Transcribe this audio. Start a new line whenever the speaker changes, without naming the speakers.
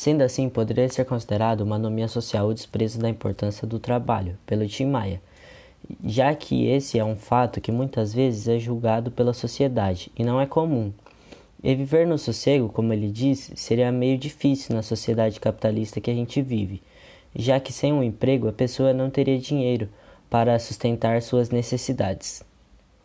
Sendo assim, poderia ser considerado uma anomia social o desprezo da importância do trabalho pelo Tim Maia, já que esse é um fato que muitas vezes é julgado pela sociedade e não é comum. E viver no sossego, como ele diz, seria meio difícil na sociedade capitalista que a gente vive, já que sem um emprego a pessoa não teria dinheiro para sustentar suas necessidades.